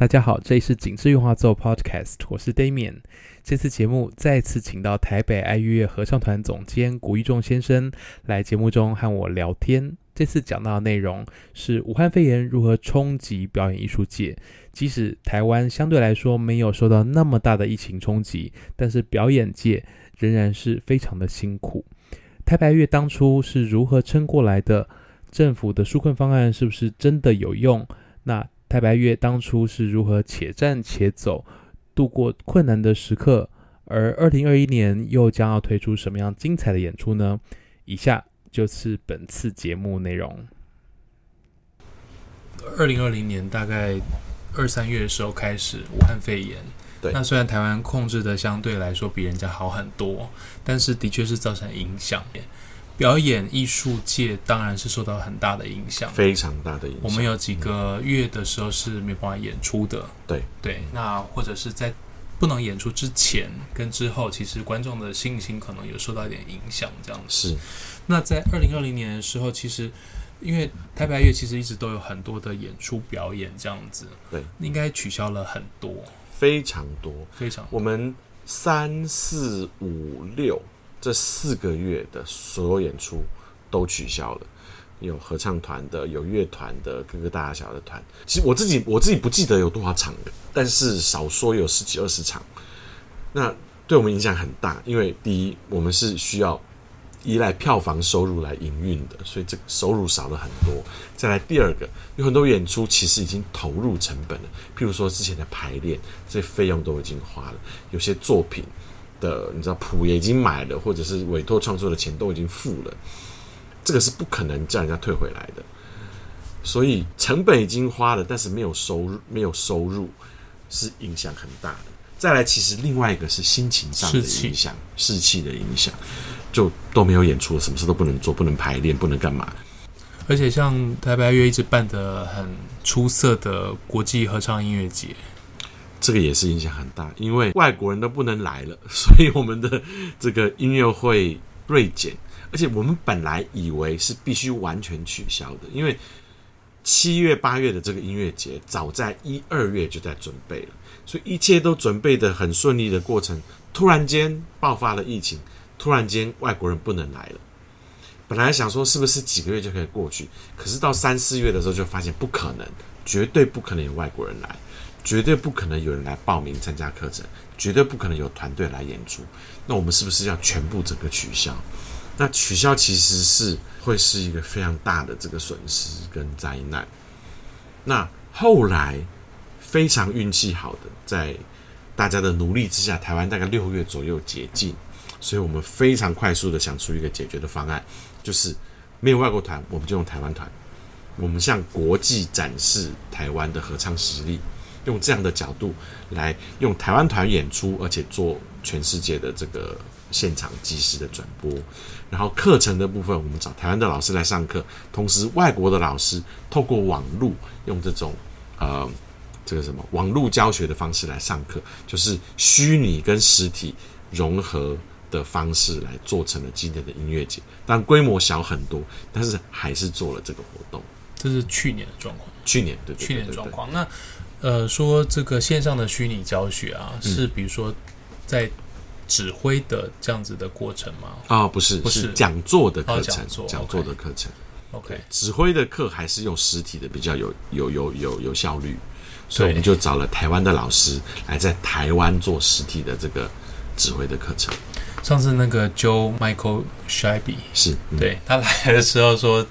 大家好，这里是景致圆滑奏 Podcast，我是 Damian。这次节目再次请到台北爱乐合唱团总监古一仲先生来节目中和我聊天。这次讲到的内容是武汉肺炎如何冲击表演艺术界。即使台湾相对来说没有受到那么大的疫情冲击，但是表演界仍然是非常的辛苦。台北乐当初是如何撑过来的？政府的纾困方案是不是真的有用？那台北爱乐当初是如何且战且走，度过困难的时刻？而二零二一年又将要推出什么样精彩的演出呢？以下就是本次节目内容。二零二零年大概二三月的时候开始武汉肺炎，对，那虽然台湾控制的相对来说比人家好很多，但是的确是造成影响。表演艺术界当然是受到很大的影响，非常大的影响。我们有几个月的时候是没办法演出的，对对。那或者是在不能演出之前跟之后，其实观众的信心可能有受到一点影响，这样子。是。那在二零二零年的时候，其实因为台北乐其实一直都有很多的演出表演，这样子，对，应该取消了很多，非常多，非常多。我们三四五六。这四个月的所有演出都取消了，有合唱团的，有乐团的，各个大小的团。其实我自己我自己不记得有多少场的，但是少说有十几二十场。那对我们影响很大，因为第一，我们是需要依赖票房收入来营运的，所以这个收入少了很多。再来第二个，有很多演出其实已经投入成本了，譬如说之前的排练，这些费用都已经花了，有些作品。的，你知道谱也已经买了，或者是委托创作的钱都已经付了，这个是不可能叫人家退回来的。所以成本已经花了，但是没有收入，没有收入是影响很大的。再来，其实另外一个是心情上的影响，士气的影响，就都没有演出，什么事都不能做，不能排练，不能干嘛。而且像台北爱乐一直办的很出色的国际合唱音乐节。这个也是影响很大，因为外国人都不能来了，所以我们的这个音乐会锐减。而且我们本来以为是必须完全取消的，因为七月八月的这个音乐节，早在一二月就在准备了，所以一切都准备得很顺利的过程，突然间爆发了疫情，突然间外国人不能来了。本来想说是不是几个月就可以过去，可是到三四月的时候就发现不可能，绝对不可能有外国人来。绝对不可能有人来报名参加课程，绝对不可能有团队来演出。那我们是不是要全部整个取消？那取消其实是会是一个非常大的这个损失跟灾难。那后来非常运气好的，在大家的努力之下，台湾大概六月左右解禁，所以我们非常快速的想出一个解决的方案，就是没有外国团，我们就用台湾团，我们向国际展示台湾的合唱实力。用这样的角度来用台湾团演出，而且做全世界的这个现场即时的转播。然后课程的部分，我们找台湾的老师来上课，同时外国的老师透过网络用这种呃这个什么网络教学的方式来上课，就是虚拟跟实体融合的方式来做成了今天的音乐节。但规模小很多，但是还是做了这个活动。这是去年的状况。去年对，对，对，对，对，去年的状况那。呃，说这个线上的虚拟教学啊，嗯、是比如说在指挥的这样子的过程吗？啊、哦，不是，不是讲座的课程，哦、讲座的课程。OK，指挥的课还是用实体的比较有有有有有效率，所以我们就找了台湾的老师来在台湾做实体的这个指挥的课程。上次那个 Joe Michael Scheibe 是、嗯、对他来的时候说，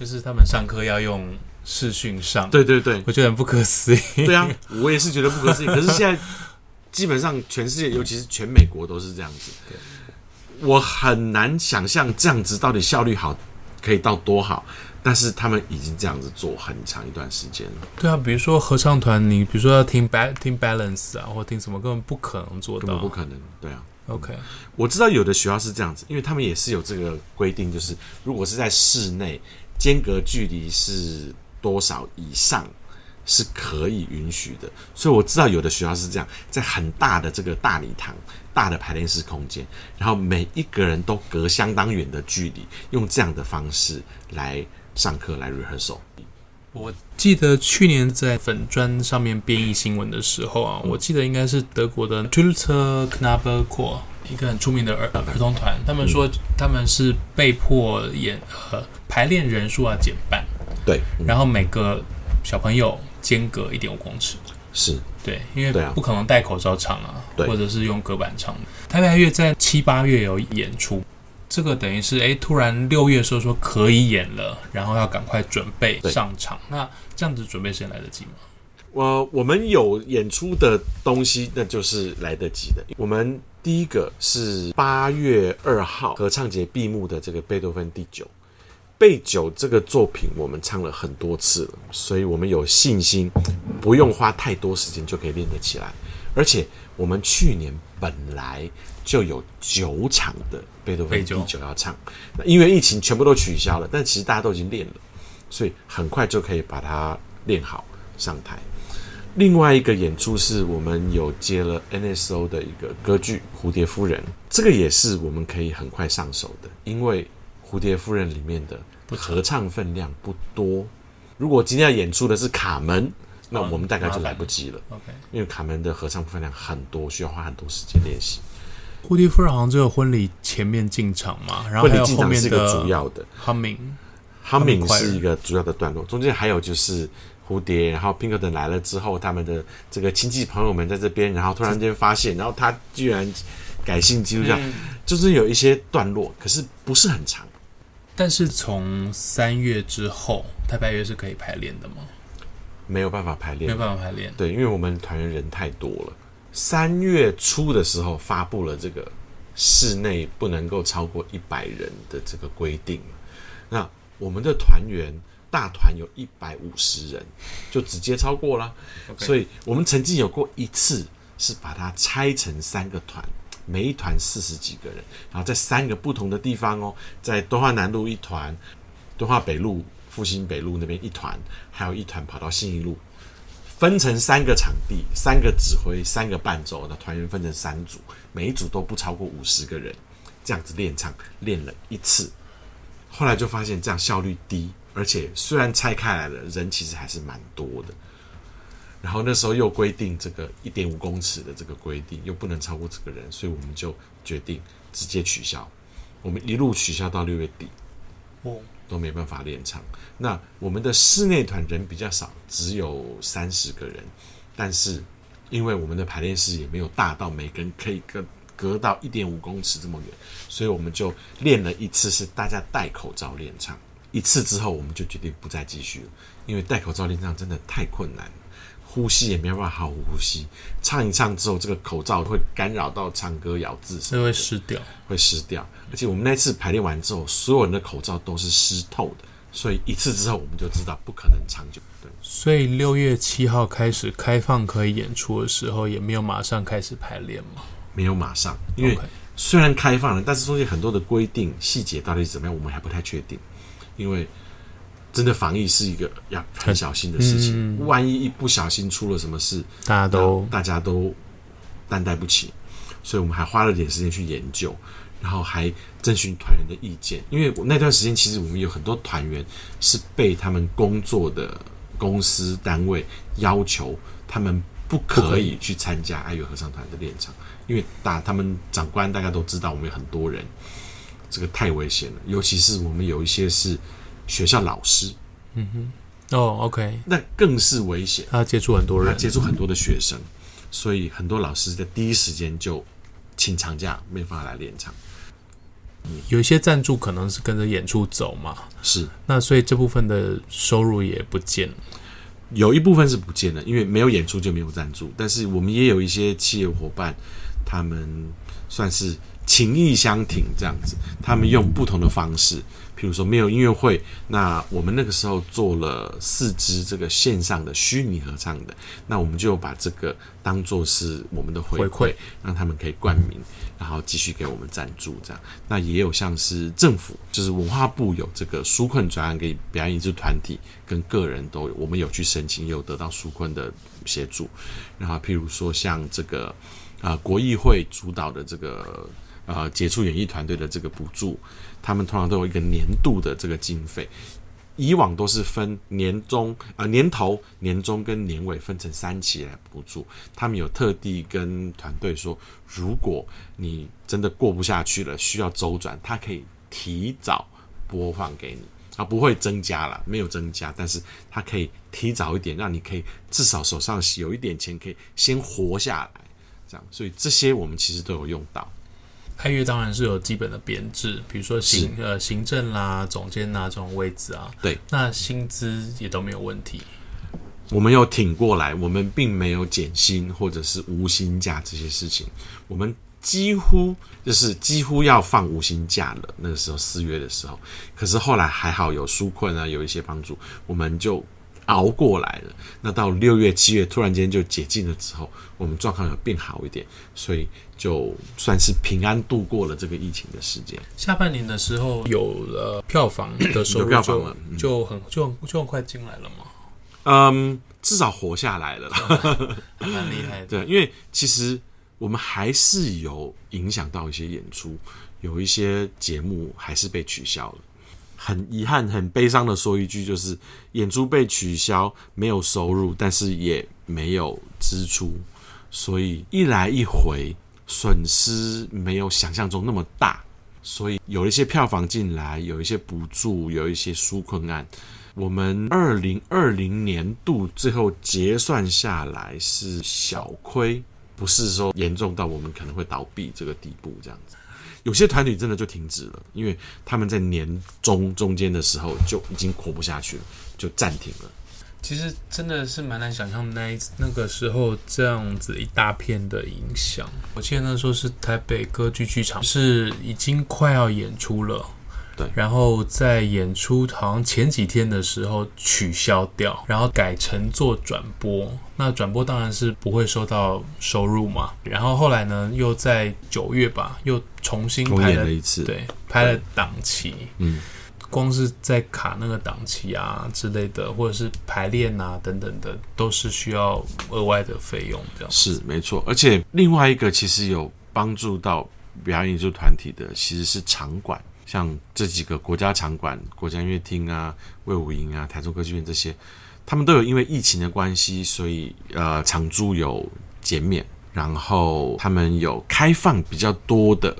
就是他们上课要用。视讯上，对对对，我觉得很不可思议。对啊，我也是觉得不可思议。可是现在基本上全世界，尤其是全美国都是这样子。我很难想象这样子到底效率好可以到多好，但是他们已经这样子做很长一段时间了。对啊，比如说合唱团，你比如说要听 ba 听 balance 啊，或听什么，根本不可能做到，根本不可能。对啊，OK，我知道有的学校是这样子，因为他们也是有这个规定，就是如果是在室内，间隔距离是。多少以上是可以允许的，所以我知道有的学校是这样，在很大的这个大礼堂、大的排练室空间，然后每一个人都隔相当远的距离，用这样的方式来上课来 rehearsal。我记得去年在粉砖上面编译新闻的时候啊，我记得应该是德国的 Tulsa Knabberchor 一个很出名的儿儿童团，他们说他们是被迫演呃排练人数要减半，对，然后每个小朋友间隔一点五公尺，是对，因为不可能戴口罩唱啊，或者是用隔板唱。台北爱乐在七八月有演出。这个等于是哎，突然六月的时候说可以演了，然后要赶快准备上场。那这样子准备时间来得及吗？我我们有演出的东西，那就是来得及的。我们第一个是八月二号合唱节闭幕的这个贝多芬第九，贝九这个作品我们唱了很多次了，所以我们有信心不用花太多时间就可以练得起来。而且我们去年本来就有九场的贝多芬第九要唱，那因为疫情全部都取消了，但其实大家都已经练了，所以很快就可以把它练好上台。另外一个演出是我们有接了 NSO 的一个歌剧《蝴蝶夫人》，这个也是我们可以很快上手的，因为《蝴蝶夫人》里面的合唱分量不多。如果今天要演出的是卡门。那我们大概就来不及了，OK，因为卡门的合唱分量很多，需要花很多时间练习。蝴蝶夫人好像只有婚礼前面进场嘛，然后婚礼进场是一个主要的 humming，humming 是一个主要的段落，中间还有就是蝴蝶，然后 Pinkerton 来了之后，他们的这个亲戚朋友们在这边，然后突然间发现，然后他居然改信基督教，就是有一些段落，可是不是很长。但是从三月之后，台北爱乐是可以排练的吗？没有办法排练，没有办法排练。对，因为我们团员人太多了。三月初的时候发布了这个室内不能够超过一百人的这个规定。那我们的团员大团有一百五十人，就直接超过了。所以我们曾经有过一次是把它拆成三个团，每一团四十几个人，然后在三个不同的地方哦，在敦化南路一团，敦化北路。复兴北路那边一团，还有一团跑到信义路，分成三个场地，三个指挥，三个伴奏，那团员分成三组，每一组都不超过五十个人，这样子练唱练了一次，后来就发现这样效率低，而且虽然拆开来了，人其实还是蛮多的。然后那时候又规定这个一点五公尺的这个规定，又不能超过这个人，所以我们就决定直接取消，我们一路取消到六月底。哦。都没办法练唱。那我们的室内团人比较少，只有三十个人。但是因为我们的排练室也没有大到每个人可以隔隔到一点五公尺这么远，所以我们就练了一次，是大家戴口罩练唱。一次之后，我们就决定不再继续了，因为戴口罩练唱真的太困难了。呼吸也没办法好好呼吸，唱一唱之后，这个口罩会干扰到唱歌咬字，所以会湿掉，会湿掉。而且我们那次排练完之后，所有人的口罩都是湿透的，所以一次之后我们就知道不可能长久。对，所以六月七号开始开放可以演出的时候，也没有马上开始排练吗？没有马上，因为虽然开放了，但是中间很多的规定细节到底是怎么样，我们还不太确定，因为。真的防疫是一个要很小心的事情，嗯、万一一不小心出了什么事，大家都大家都担待不起，所以我们还花了点时间去研究，然后还征询团员的意见。因为那段时间其实我们有很多团员是被他们工作的公司单位要求，他们不可以去参加爱乐合唱团的练场，因为大他们长官大家都知道我们有很多人，这个太危险了，尤其是我们有一些是。学校老师，嗯哼，哦，OK，那更是危险。他接触很多人，他接触很多的学生，所以很多老师在第一时间就请长假，没办法来练唱。有一些赞助可能是跟着演出走嘛，是。那所以这部分的收入也不见了。有一部分是不见了，因为没有演出就没有赞助。但是我们也有一些企业伙伴，他们算是情义相挺这样子，他们用不同的方式。比如说没有音乐会，那我们那个时候做了四支这个线上的虚拟合唱的，那我们就把这个当做是我们的回馈，让他们可以冠名，然后继续给我们赞助这样。那也有像是政府，就是文化部有这个纾困专案给表演艺术团体跟个人都有，我们有去申请，也有得到纾困的协助。然后譬如说像这个啊、呃、国艺会主导的这个。呃，杰出演艺团队的这个补助，他们通常都有一个年度的这个经费，以往都是分年终啊、呃、年头、年终跟年尾分成三期来补助。他们有特地跟团队说，如果你真的过不下去了，需要周转，他可以提早播放给你，啊，不会增加了，没有增加，但是他可以提早一点，让你可以至少手上有一点钱，可以先活下来，这样。所以这些我们其实都有用到。爱乐当然是有基本的编制，比如说行呃行政啦、总监呐这种位置啊。对，那薪资也都没有问题。我们有挺过来，我们并没有减薪或者是无薪假这些事情。我们几乎就是几乎要放无薪假了。那个时候四月的时候，可是后来还好有纾困啊，有一些帮助，我们就。熬过来了，那到六月、七月突然间就解禁了之后，我们状况有变好一点，所以就算是平安度过了这个疫情的时间。下半年的时候有了票房的收入，票房了，就很就就很快进来了嘛。嗯，至少活下来了，还蛮厉害的。对，因为其实我们还是有影响到一些演出，有一些节目还是被取消了。很遗憾、很悲伤的说一句，就是演出被取消，没有收入，但是也没有支出，所以一来一回损失没有想象中那么大。所以有一些票房进来，有一些补助，有一些纾困案，我们二零二零年度最后结算下来是小亏，不是说严重到我们可能会倒闭这个地步这样子。有些团体真的就停止了，因为他们在年中中间的时候就已经活不下去了，就暂停了。其实真的是蛮难想象那那个时候这样子一大片的影响。我记得那时候是台北歌剧剧场是已经快要演出了。对，然后在演出好像前几天的时候取消掉，然后改成做转播。那转播当然是不会收到收入嘛。然后后来呢，又在九月吧，又重新拍了，了一次，对，拍了档期。嗯，光是在卡那个档期啊之类的，或者是排练啊等等的，都是需要额外的费用。这样是没错。而且另外一个其实有帮助到表演艺术团体的，其实是场馆。像这几个国家场馆、国家音乐厅啊、卫武营啊、台中歌剧院这些，他们都有因为疫情的关系，所以呃场租有减免，然后他们有开放比较多的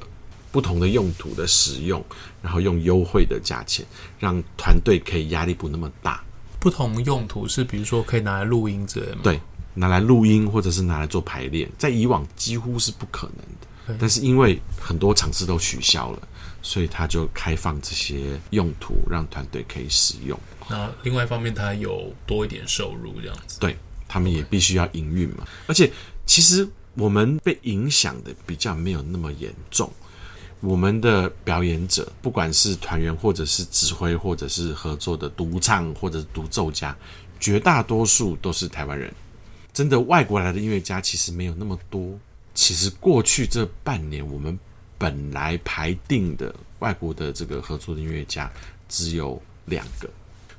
不同的用途的使用，然后用优惠的价钱，让团队可以压力不那么大。不同用途是比如说可以拿来录音之类的吗？对，拿来录音或者是拿来做排练，在以往几乎是不可能的，但是因为很多场次都取消了。所以他就开放这些用途，让团队可以使用。那另外一方面，他有多一点收入，这样子。对，他们也必须要营运嘛。而且，其实我们被影响的比较没有那么严重。我们的表演者，不管是团员，或者是指挥，或者是合作的独唱，或者独奏家，绝大多数都是台湾人。真的，外国来的音乐家其实没有那么多。其实过去这半年，我们。本来排定的外国的这个合作的音乐家只有两个，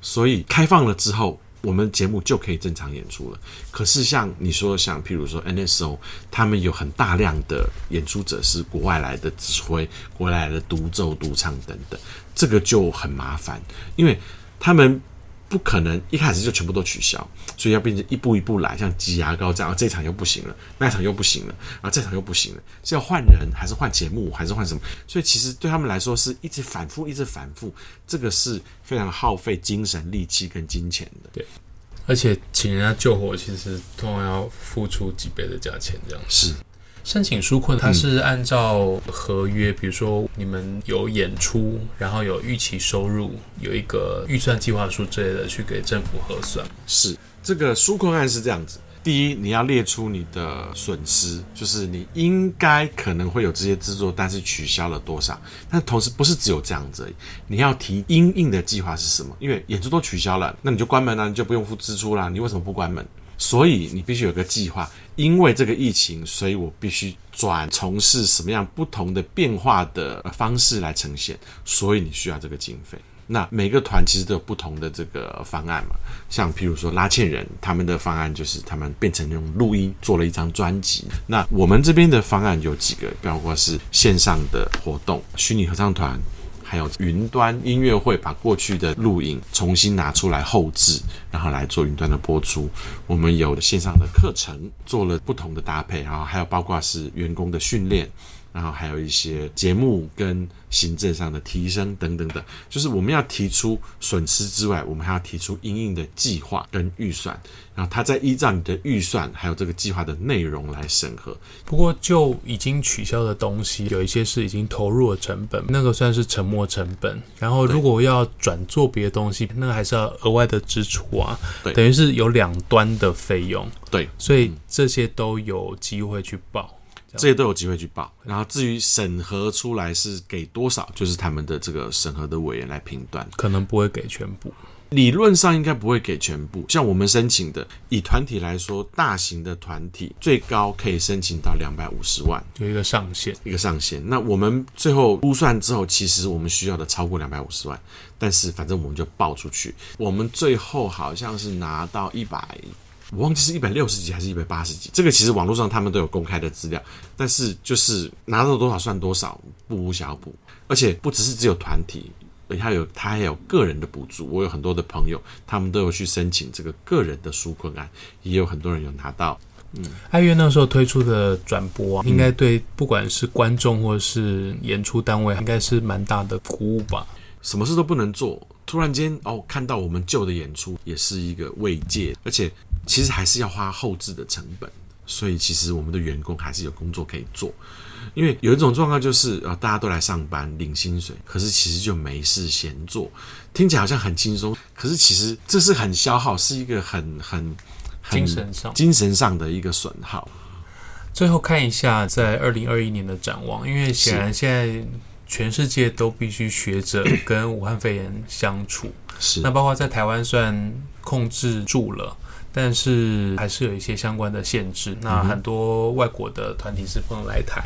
所以开放了之后，我们节目就可以正常演出了。可是像你说，像譬如说 NSO，他们有很大量的演出者是国外来的指挥、国外来的独奏、独唱等等，这个就很麻烦，因为他们。不可能一开始就全部都取消，所以要变成一步一步来，像挤牙膏这样。这场又不行了，那场又不行了，啊，这场又不行了，是要换人还是换节目还是换什么？所以其实对他们来说是一直反复，一直反复，这个是非常耗费精神、力气跟金钱的。对，而且请人家救火，其实通常要付出几倍的价钱，这样是。申请纾困，它是按照合约，比如说你们有演出，然后有预期收入，有一个预算计划书之类的，去给政府核算。是这个纾困案是这样子：第一，你要列出你的损失，就是你应该可能会有这些制作，但是取消了多少。但同时不是只有这样子而已，你要提因应的计划是什么？因为演出都取消了，那你就关门了，你就不用付支出啦。你为什么不关门？所以你必须有个计划，因为这个疫情，所以我必须转从事什么样不同的变化的方式来呈现，所以你需要这个经费。那每个团其实都有不同的这个方案嘛，像譬如说拉纤人，他们的方案就是他们变成那种录音做了一张专辑。那我们这边的方案有几个，包括是线上的活动、虚拟合唱团、还有云端音乐会，把过去的录影重新拿出来后置，然后来做云端的播出。我们有线上的课程，做了不同的搭配，然后还有包括是员工的训练。然后还有一些节目跟行政上的提升等等等，就是我们要提出损失之外，我们还要提出应应的计划跟预算，然后他再依照你的预算还有这个计划的内容来审核。不过就已经取消的东西，有一些是已经投入了成本，那个算是沉没成本。然后如果要转做别的东西，那个还是要额外的支出啊。对，等于是有两端的费用。对，所以这些都有机会去报。这些都有机会去报，然后至于审核出来是给多少，就是他们的这个审核的委员来评断，可能不会给全部，理论上应该不会给全部。像我们申请的，以团体来说，大型的团体最高可以申请到两百五十万，有一个上限，一个上限。那我们最后估算之后，其实我们需要的超过两百五十万，但是反正我们就报出去，我们最后好像是拿到一百。我忘记是一百六十几还是一百八十几，这个其实网络上他们都有公开的资料，但是就是拿到多少算多少，不无小补。而且不只是只有团体，还有他还有个人的补助。我有很多的朋友，他们都有去申请这个个人的纾困案，也有很多人有拿到。嗯，爱乐那时候推出的转播啊，应该对不管是观众或是演出单位，应该是蛮大的鼓舞吧。什么事都不能做，突然间哦，看到我们旧的演出，也是一个慰藉，而且。其实还是要花后置的成本，所以其实我们的员工还是有工作可以做。因为有一种状况就是，呃，大家都来上班领薪水，可是其实就没事闲做，听起来好像很轻松，可是其实这是很消耗，是一个很很很精神上精神上的一个损耗。最后看一下在二零二一年的展望，因为显然现在全世界都必须学着跟武汉肺炎相处，是那包括在台湾算控制住了。但是还是有一些相关的限制。那很多外国的团体是不能来台。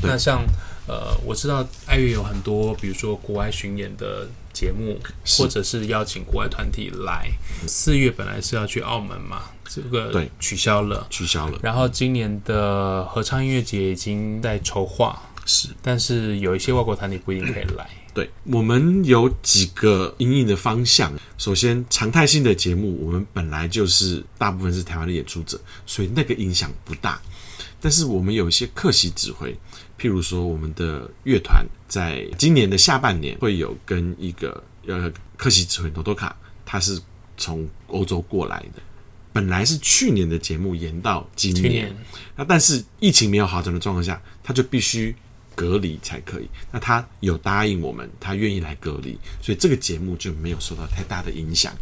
嗯、那像呃，我知道爱乐有很多，比如说国外巡演的节目，或者是邀请国外团体来。四月本来是要去澳门嘛，这个对取消了，取消了。然后今年的合唱音乐节已经在筹划，是，但是有一些外国团体不一定可以来。对，我们有几个因应的方向。首先，常态性的节目，我们本来就是大部分是台湾的演出者，所以那个影响不大。但是我们有一些客席指挥，譬如说我们的乐团在今年的下半年会有跟一个呃客席指挥多多卡，他是从欧洲过来的，本来是去年的节目延到今年，那但是疫情没有好转的状况下，他就必须。隔离才可以。那他有答应我们，他愿意来隔离，所以这个节目就没有受到太大的影响。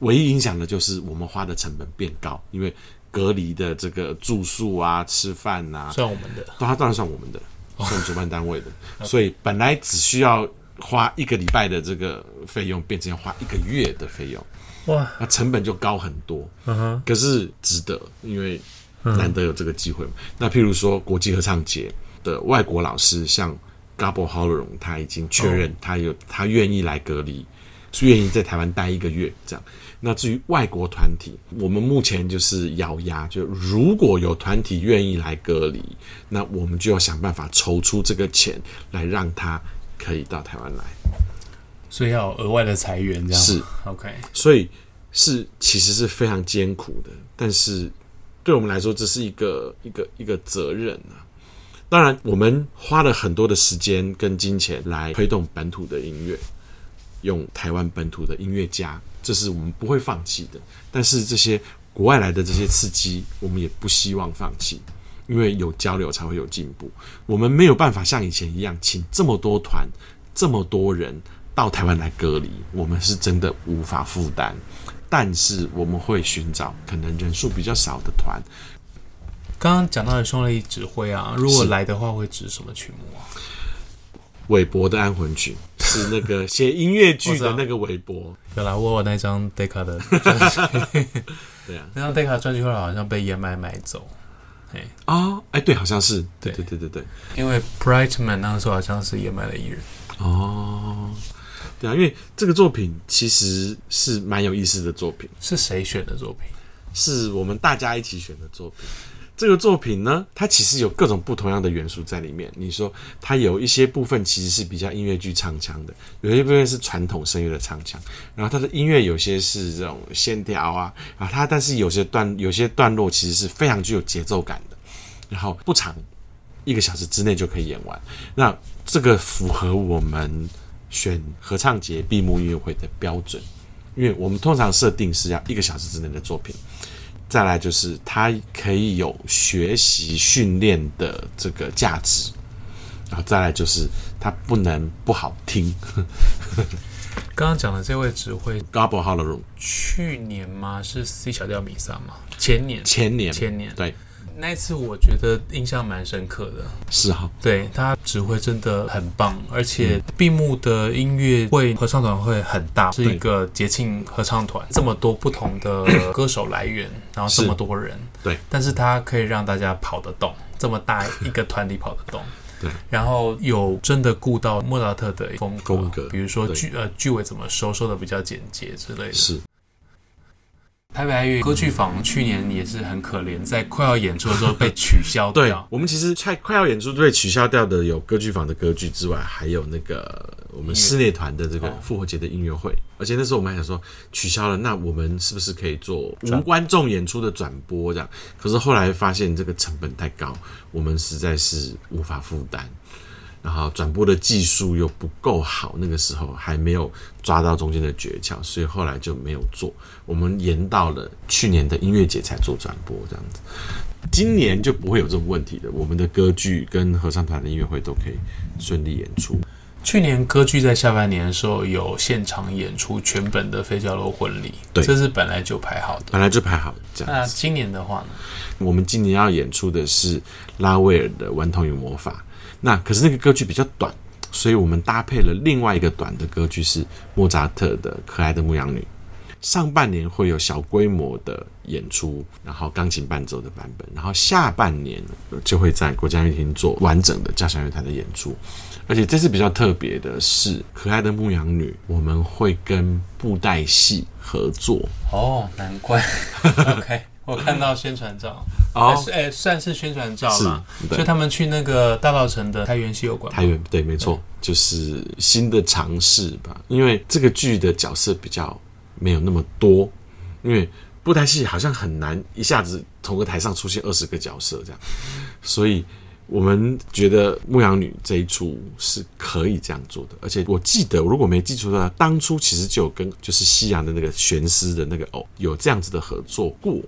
唯一影响的就是我们花的成本变高，因为隔离的这个住宿啊、吃饭啊，算我们的，当然当然算我们的，算主办单位的。所以本来只需要花一个礼拜的这个费用，变成要花一个月的费用。哇，那成本就高很多。嗯哼，可是值得，因为难得有这个机会。那譬如说国际合唱节。的外国老师，像 Gabor Holleron，他已经确认他有他愿意来隔离，是愿意在台湾待一个月这样。那至于外国团体，我们目前就是咬牙，就如果有团体愿意来隔离，那我们就要想办法筹出这个钱来让他可以到台湾来。所以要额外的裁员，这样是 OK。所以是其实是非常艰苦的，但是对我们来说，这是一个一个一个责任啊。当然，我们花了很多的时间跟金钱来推动本土的音乐，用台湾本土的音乐家，这是我们不会放弃的。但是这些国外来的这些刺激，我们也不希望放弃，因为有交流才会有进步。我们没有办法像以前一样，请这么多团、这么多人到台湾来隔离，我们是真的无法负担。但是我们会寻找可能人数比较少的团。刚刚讲到的匈牙利指挥啊，如果来的话，会指什么曲目啊？韦伯的安魂曲是那个 写音乐剧的那个韦伯。有啦，我有那张 Decca 的专辑。对啊，那张 Decca 专辑后来好像被燕麦买走。哎啊，哎、对，好像是。对对对对对，因为 Brightman 那个时候好像是燕麦的艺人。哦，对啊，因为这个作品其实是蛮有意思的作品。是谁选的作品？是我们大家一起选的作品，这个作品呢，它其实有各种不同样的元素在里面。你说它有一些部分其实是比较音乐剧唱腔的，有一些部分是传统声乐的唱腔。然后它的音乐有些是这种线条啊，啊，它但是有些段有些段落其实是非常具有节奏感的。然后不长，一个小时之内就可以演完。那这个符合我们选合唱节闭幕音乐会的标准，因为我们通常设定是要一个小时之内的作品。再来就是它可以有学习训练的这个价值，然后再来就是它不能不好听。刚刚讲的这位指挥 Gabor Halorum，去年吗？是 C 小调弥撒吗？前年，前年，前年，对。那一次我觉得印象蛮深刻的，是哈，对，他指挥真的很棒，而且闭幕的音乐会合唱团会很大，是一个节庆合唱团，这么多不同的歌手来源，然后这么多人，对，但是他可以让大家跑得动，这么大一个团体跑得动，对，然后有真的顾到莫扎特的风格，风格，比如说句呃句尾怎么收，收的比较简洁之类的，是。台北爱乐歌剧坊去年也是很可怜，在快要演出的时候被取消掉。对，我们其实快快要演出被取消掉的有歌剧坊的歌剧之外，还有那个我们室内团的这个复活节的音乐会。而且那时候我们还想说取消了，那我们是不是可以做无观众演出的转播这样？可是后来发现这个成本太高，我们实在是无法负担。然后转播的技术又不够好，那个时候还没有抓到中间的诀窍，所以后来就没有做。我们延到了去年的音乐节才做转播，这样子。今年就不会有这种问题的，我们的歌剧跟合唱团的音乐会都可以顺利演出。去年歌剧在下半年的时候有现场演出全本的《费加罗婚礼》，对，这是本来就排好的，本来就排好的这样。那今年的话呢？我们今年要演出的是拉威尔的《顽童与魔法》。那可是那个歌剧比较短，所以我们搭配了另外一个短的歌剧是莫扎特的《可爱的牧羊女》。上半年会有小规模的演出，然后钢琴伴奏的版本，然后下半年就会在国家乐厅做完整的交响乐团的演出。而且这次比较特别的是，《可爱的牧羊女》我们会跟布袋戏合作。哦，难怪。OK。我看到宣传照，哦，哎，算是宣传照吧。所以他们去那个大稻城的台元戏有馆。台元对，没错，就是新的尝试吧。因为这个剧的角色比较没有那么多，因为布袋戏好像很难一下子同个台上出现二十个角色这样，所以我们觉得牧羊女这一出是可以这样做的。而且我记得，如果没记错的话，当初其实就有跟就是西洋的那个玄师的那个偶有这样子的合作过。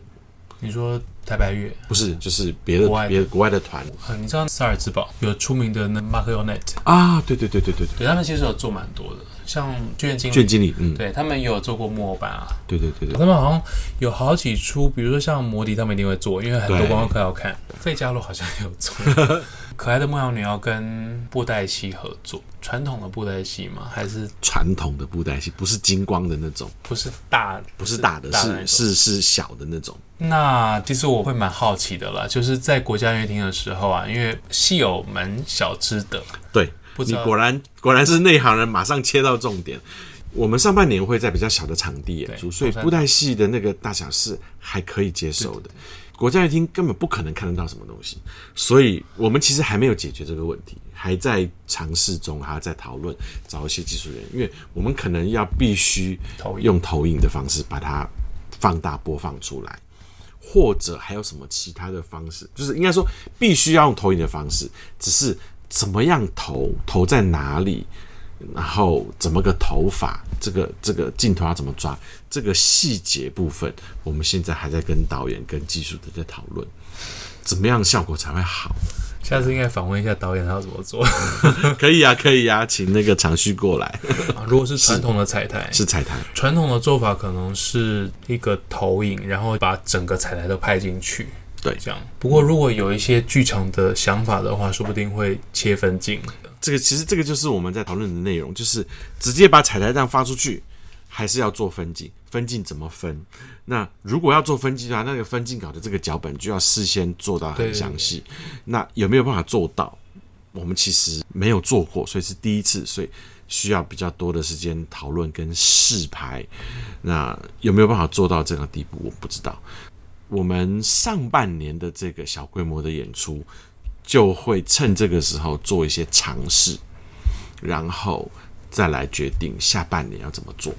你说台白乐不是，就是别的别的国外的团。嗯，你知道萨尔茨堡有出名的那 Marionette 啊？对对对对对对，对他们其实有做蛮多的，像剧院经理，剧院经理，嗯，对他们也有做过木偶版啊。对对对对，他们好像有好几出，比如说像魔笛，他们一定会做，因为很多观光客要看。费加罗好像有做。可爱的牧羊女要跟布袋戏合作，传统的布袋戏吗？还是传统的布袋戏？不是金光的那种，不是大，不是大的，是是是小的那种。那其实我会蛮好奇的啦，就是在国家音乐厅的时候啊，因为戏友蛮小只的，对，你果然果然是内行人，马上切到重点。我们上半年会在比较小的场地演出，所以布袋戏的那个大小是还可以接受的。国家一厅根本不可能看得到什么东西，所以我们其实还没有解决这个问题，还在尝试中，还在讨论找一些技术人员，因为我们可能要必须用投影的方式把它放大播放出来，或者还有什么其他的方式，就是应该说必须要用投影的方式，只是怎么样投，投在哪里。然后怎么个投法，这个这个镜头要怎么抓，这个细节部分，我们现在还在跟导演、跟技术的在讨论，怎么样效果才会好。下次应该访问一下导演，他要怎么做？可以啊，可以啊，请那个长旭过来。啊、如果是传统的彩台，是，是彩台。传统的做法可能是一个投影，然后把整个彩台都拍进去。对，这样。不过如果有一些剧场的想法的话，说不定会切分镜。这个其实这个就是我们在讨论的内容，就是直接把彩台这样发出去，还是要做分镜？分镜怎么分？那如果要做分镜的话，那个分镜稿的这个脚本就要事先做到很详细。那有没有办法做到？我们其实没有做过，所以是第一次，所以需要比较多的时间讨论跟试拍。那有没有办法做到这个地步？我不知道。我们上半年的这个小规模的演出，就会趁这个时候做一些尝试，然后再来决定下半年要怎么做。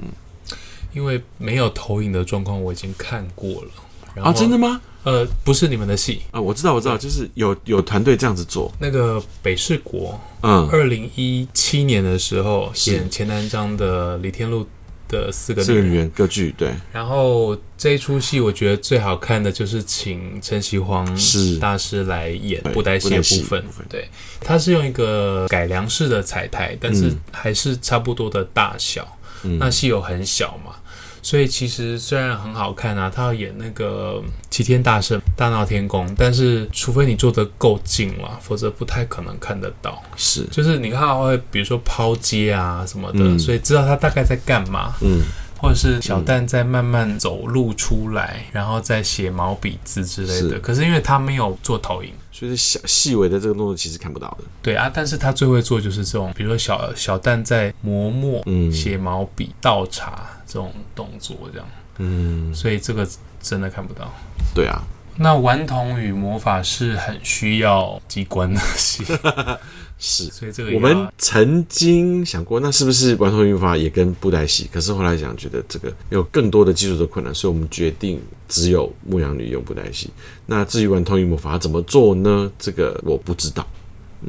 嗯，因为没有投影的状况，我已经看过了。啊，真的吗？呃，不是你们的戏啊，我知道，我知道，就是有有团队这样子做。那个北市国，嗯，二零一七年的时候演钱南章的李天禄的四个四个女人歌剧，对。然后这一出戏，我觉得最好看的就是请陈锡煌是大师来演布袋戏的部分。对，他是用一个改良式的彩台，但是还是差不多的大小。嗯、那戏又很小嘛。所以其实虽然很好看啊，他要演那个齐天大圣大闹天宫，但是除非你坐得够近了，否则不太可能看得到。是，就是你看会比如说抛接啊什么的，嗯、所以知道他大概在干嘛。嗯，或者是小蛋在慢慢走路出来，然后再写毛笔字之类的。是，可是因为他没有做投影，所以小细微的这个动作其实看不到的。对啊，但是他最会做就是这种，比如说小小蛋在磨墨、嗯写毛笔、倒茶。这种动作这样，嗯，所以这个真的看不到。对啊，那顽童与魔法是很需要机关的戏，是，所以这个我们曾经想过，那是不是顽童与魔法也跟布袋戏？可是后来想，觉得这个有更多的技术的困难，所以我们决定只有牧羊女用布袋戏。那至于顽童与魔法怎么做呢？这个我不知道。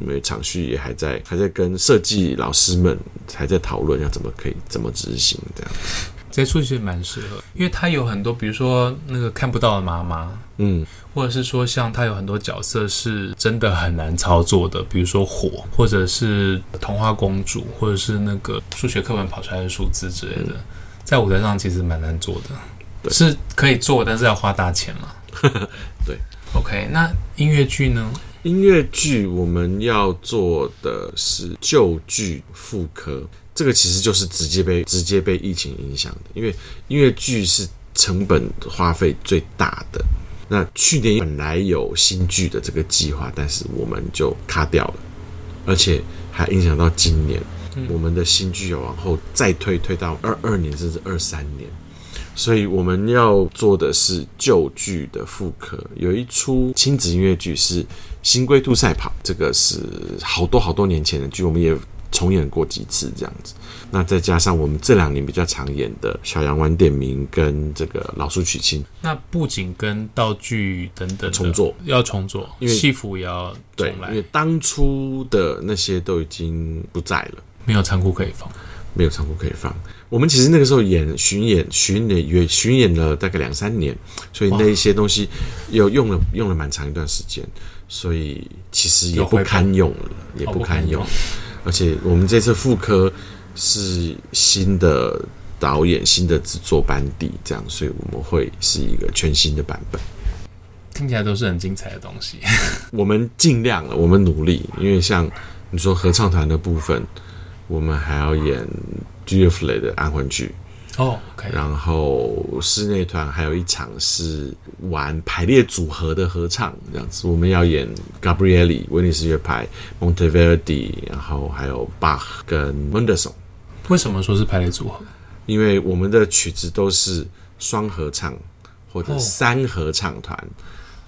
因为厂序也还在，还在跟设计老师们还在讨论要怎么可以怎么执行这样子。这出其实蛮适合，因为它有很多，比如说那个看不到的妈妈，嗯，或者是说像它有很多角色是真的很难操作的，比如说火，或者是童话公主，或者是那个数学课本跑出来的数字之类的，嗯、在舞台上其实蛮难做的，是可以做，但是要花大钱嘛。对，OK，那音乐剧呢？音乐剧我们要做的是旧剧复刻，这个其实就是直接被直接被疫情影响的，因为音乐剧是成本花费最大的。那去年本来有新剧的这个计划，但是我们就卡掉了，而且还影响到今年，我们的新剧要往后再推，推到二二年甚至二三年。所以我们要做的是旧剧的复刻，有一出亲子音乐剧是《新龟兔赛跑》，这个是好多好多年前的剧，我们也重演过几次这样子。那再加上我们这两年比较常演的《小羊晚点名》跟这个《老树娶亲》，那布景跟道具等等重做，要重做，因为戏服也要对，因为当初的那些都已经不在了，没有仓库可以放。没有仓库可以放。我们其实那个时候演巡演，巡演也巡演了大概两三年，所以那一些东西又用了用了蛮长一段时间，所以其实也不堪用了，也不堪用。而且我们这次复科是新的导演、新的制作班底，这样，所以我们会是一个全新的版本。听起来都是很精彩的东西。我们尽量了，我们努力，因为像你说合唱团的部分。我们还要演 Gilles 的安魂曲哦，OK。然后室内团还有一场是玩排列组合的合唱，这样子。我们要演 Gabrieli 威尼斯乐派、Monteverdi，然后还有 Bach 跟 Mendelssohn。为什么说是排列组合？因为我们的曲子都是双合唱或者三合唱团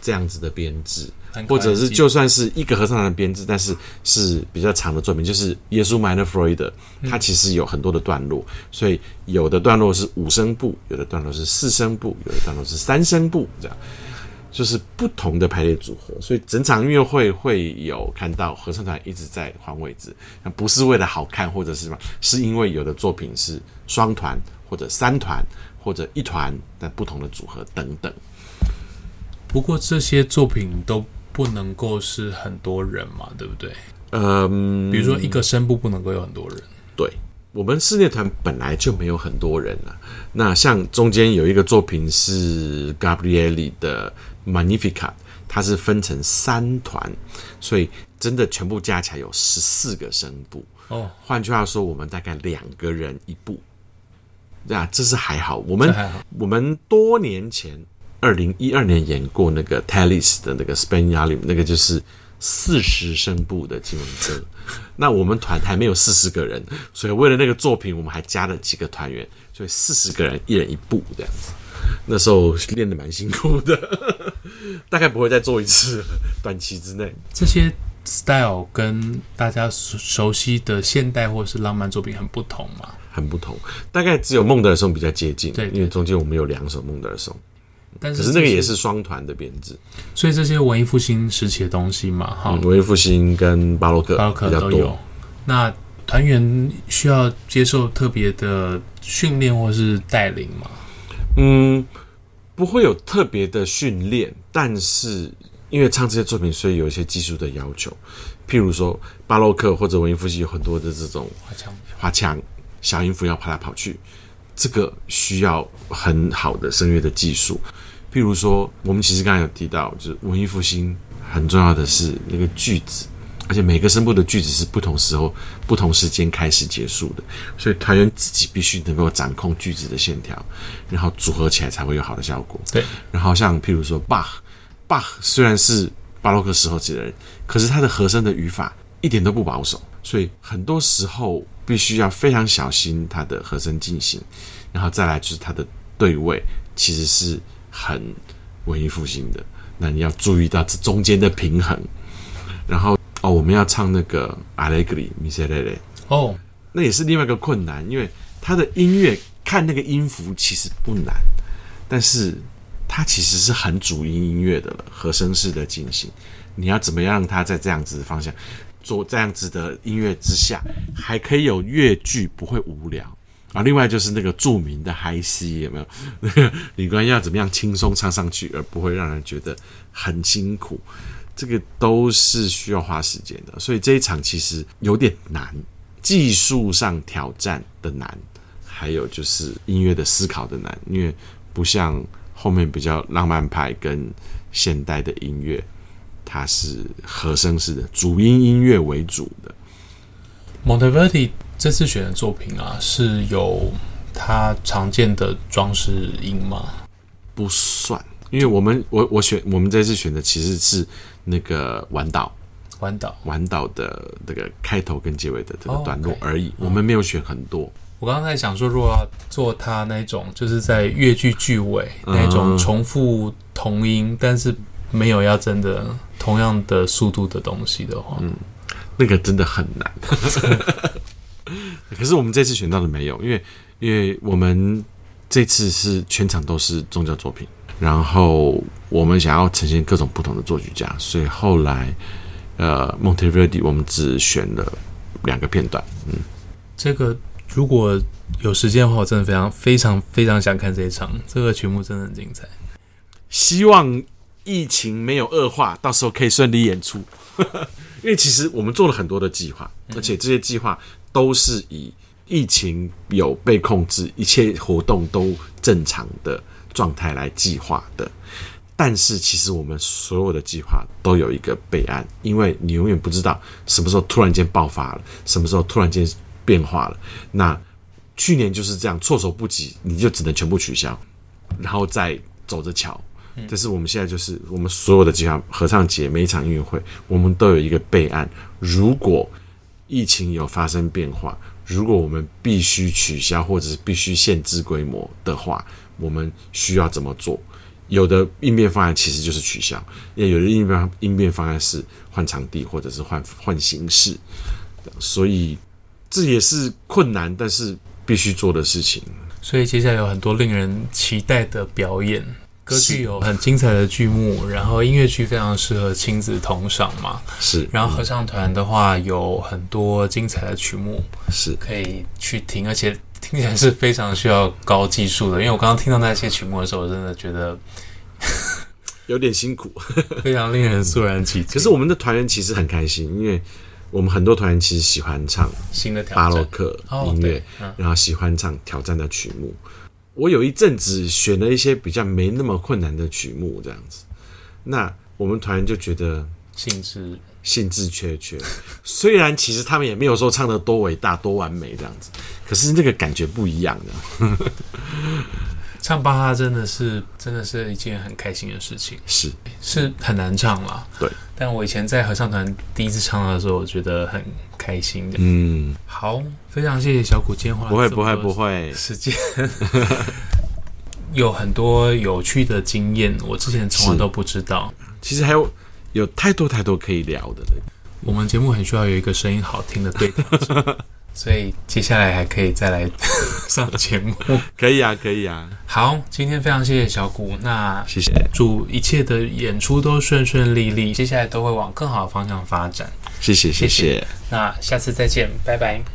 这样子的编制。或者是就算是一个合唱团的编制，但是是比较长的作品，就是耶稣埋了弗洛伊德，它其实有很多的段落，所以有的段落是五声部，有的段落是四声部，有的段落是三声部，这样就是不同的排列组合。所以整场音乐会会有看到合唱团一直在换位置，那不是为了好看或者是什么，是因为有的作品是双团或者三团或者一团但不同的组合等等。不过这些作品都。不能够是很多人嘛，对不对？嗯，比如说一个声部不能够有很多人。对，我们室内团本来就没有很多人啊。那像中间有一个作品是 Gabrieli 的 Magnificat，它是分成三团，所以真的全部加起来有十四个声部。哦，换句话说，我们大概两个人一部。对啊，这是还好。我们我们多年前。二零一二年演过那个 Talis 的那个 Spanglish，那个就是四十声部的金文歌。那我们团还没有四十个人，所以为了那个作品，我们还加了几个团员，所以四十个人一人一部这样子。那时候练得蛮辛苦的，大概不会再做一次，短期之内。这些 style 跟大家熟悉的现代或是浪漫作品很不同吗？很不同，大概只有孟德尔颂比较接近，对，对，因为中间我们有两首孟德尔颂。但是可是那个也是双团的编制，所以这些文艺复兴时期的东西嘛，哈、嗯，文艺复兴跟巴洛克巴洛克都有。那团员需要接受特别的训练或是带领吗？嗯，不会有特别的训练，但是因为唱这些作品，所以有一些技术的要求。譬如说巴洛克或者文艺复兴有很多的这种花腔，花腔小音符要跑来跑去，这个需要很好的声乐的技术。譬如说，我们其实刚才有提到，就是文艺复兴很重要的是那个句子，而且每个声部的句子是不同时候、不同时间开始结束的，所以团员自己必须能够掌控句子的线条，然后组合起来才会有好的效果。对。然后像譬如说巴赫，巴赫虽然是巴洛克时候写的人，可是他的和声的语法一点都不保守，所以很多时候必须要非常小心他的和声进行，然后再来就是他的对位，其实是。很文艺复兴的，那你要注意到这中间的平衡。然后哦，我们要唱那个《Allegri Miserere》哦，那也是另外一个困难，因为它的音乐看那个音符其实不难，但是它其实是很主音音乐的了，和声式的进行。你要怎么样让它在这样子的方向做这样子的音乐之下，还可以有乐句，不会无聊。啊，另外就是那个著名的 High C 有没有？那个李官要怎么样轻松唱上去，而不会让人觉得很辛苦，这个都是需要花时间的。所以这一场其实有点难，技术上挑战的难，还有就是音乐的思考的难，因为不像后面比较浪漫派跟现代的音乐，它是和声式的主音音乐为主的。Monteverdi 这次选的作品啊，是有它常见的装饰音吗？不算，因为我们我我选我们这次选的其实是那个晚岛，晚岛。晚岛的这个开头跟结尾的这个段落而已，我们没有选很多。我刚刚在想说，如果要做他那种就是在越剧句尾那种重复同音，嗯，但是没有要真的同样的速度的东西的话，嗯，那个真的很难。可是我们这次选到的没有，因为因为我们这次是全场都是宗教作品，然后我们想要呈现各种不同的作曲家，所以后来呃，Monteverdi 我们只选了两个片段。嗯，这个如果有时间的话，我真的非常非常非常想看这一场，这个曲目真的很精彩。希望疫情没有恶化，到时候可以顺利演出。因为其实我们做了很多的计划，而且这些计划。都是以疫情有被控制，一切活动都正常的状态来计划的。但是，其实我们所有的计划都有一个备案，因为你永远不知道什么时候突然间爆发了，什么时候突然间变化了。那去年就是这样，措手不及，你就只能全部取消，然后再走着瞧。这是我们现在就是我们所有的计划，合唱节每一场音乐会，我们都有一个备案。如果疫情有发生变化，如果我们必须取消或者是必须限制规模的话，我们需要怎么做？有的应变方案其实就是取消，也有的应变应变方案是换场地或者是换换形式，所以这也是困难，但是必须做的事情。所以接下来有很多令人期待的表演。歌剧有很精彩的剧目，然后音乐剧非常适合亲子同赏嘛。是，然后合唱团的话有很多精彩的曲目，是可以去听，而且听起来是非常需要高技术的。因为我刚刚听到那些曲目的时候，我真的觉得 有点辛苦，非常令人肃然起敬。可是我们的团员其实很开心，因为我们很多团员其实喜欢唱新的巴洛克音乐，然后喜欢唱挑战的曲目。我有一阵子选了一些比较没那么困难的曲目，这样子，那我们团员就觉得兴致兴致缺缺。虽然其实他们也没有说唱的多伟大、多完美这样子，可是那个感觉不一样的。唱巴哈真的是真的是一件很开心的事情，是是很难唱啦。对，但我以前在合唱团第一次唱的时候，我觉得很开心的。嗯，好，非常谢谢小谷今天花不会不会不会时间。有很多有趣的经验，我之前从来都不知道。其实还有有太多太多可以聊的了。我们节目很需要有一个声音好听的对谈，所以接下来还可以再来 上节目。可以啊，可以啊。好，今天非常谢谢小谷，那谢谢，祝一切的演出都顺顺利利，接下来都会往更好的方向发展。谢谢，谢谢。那下次再见，拜拜。拜。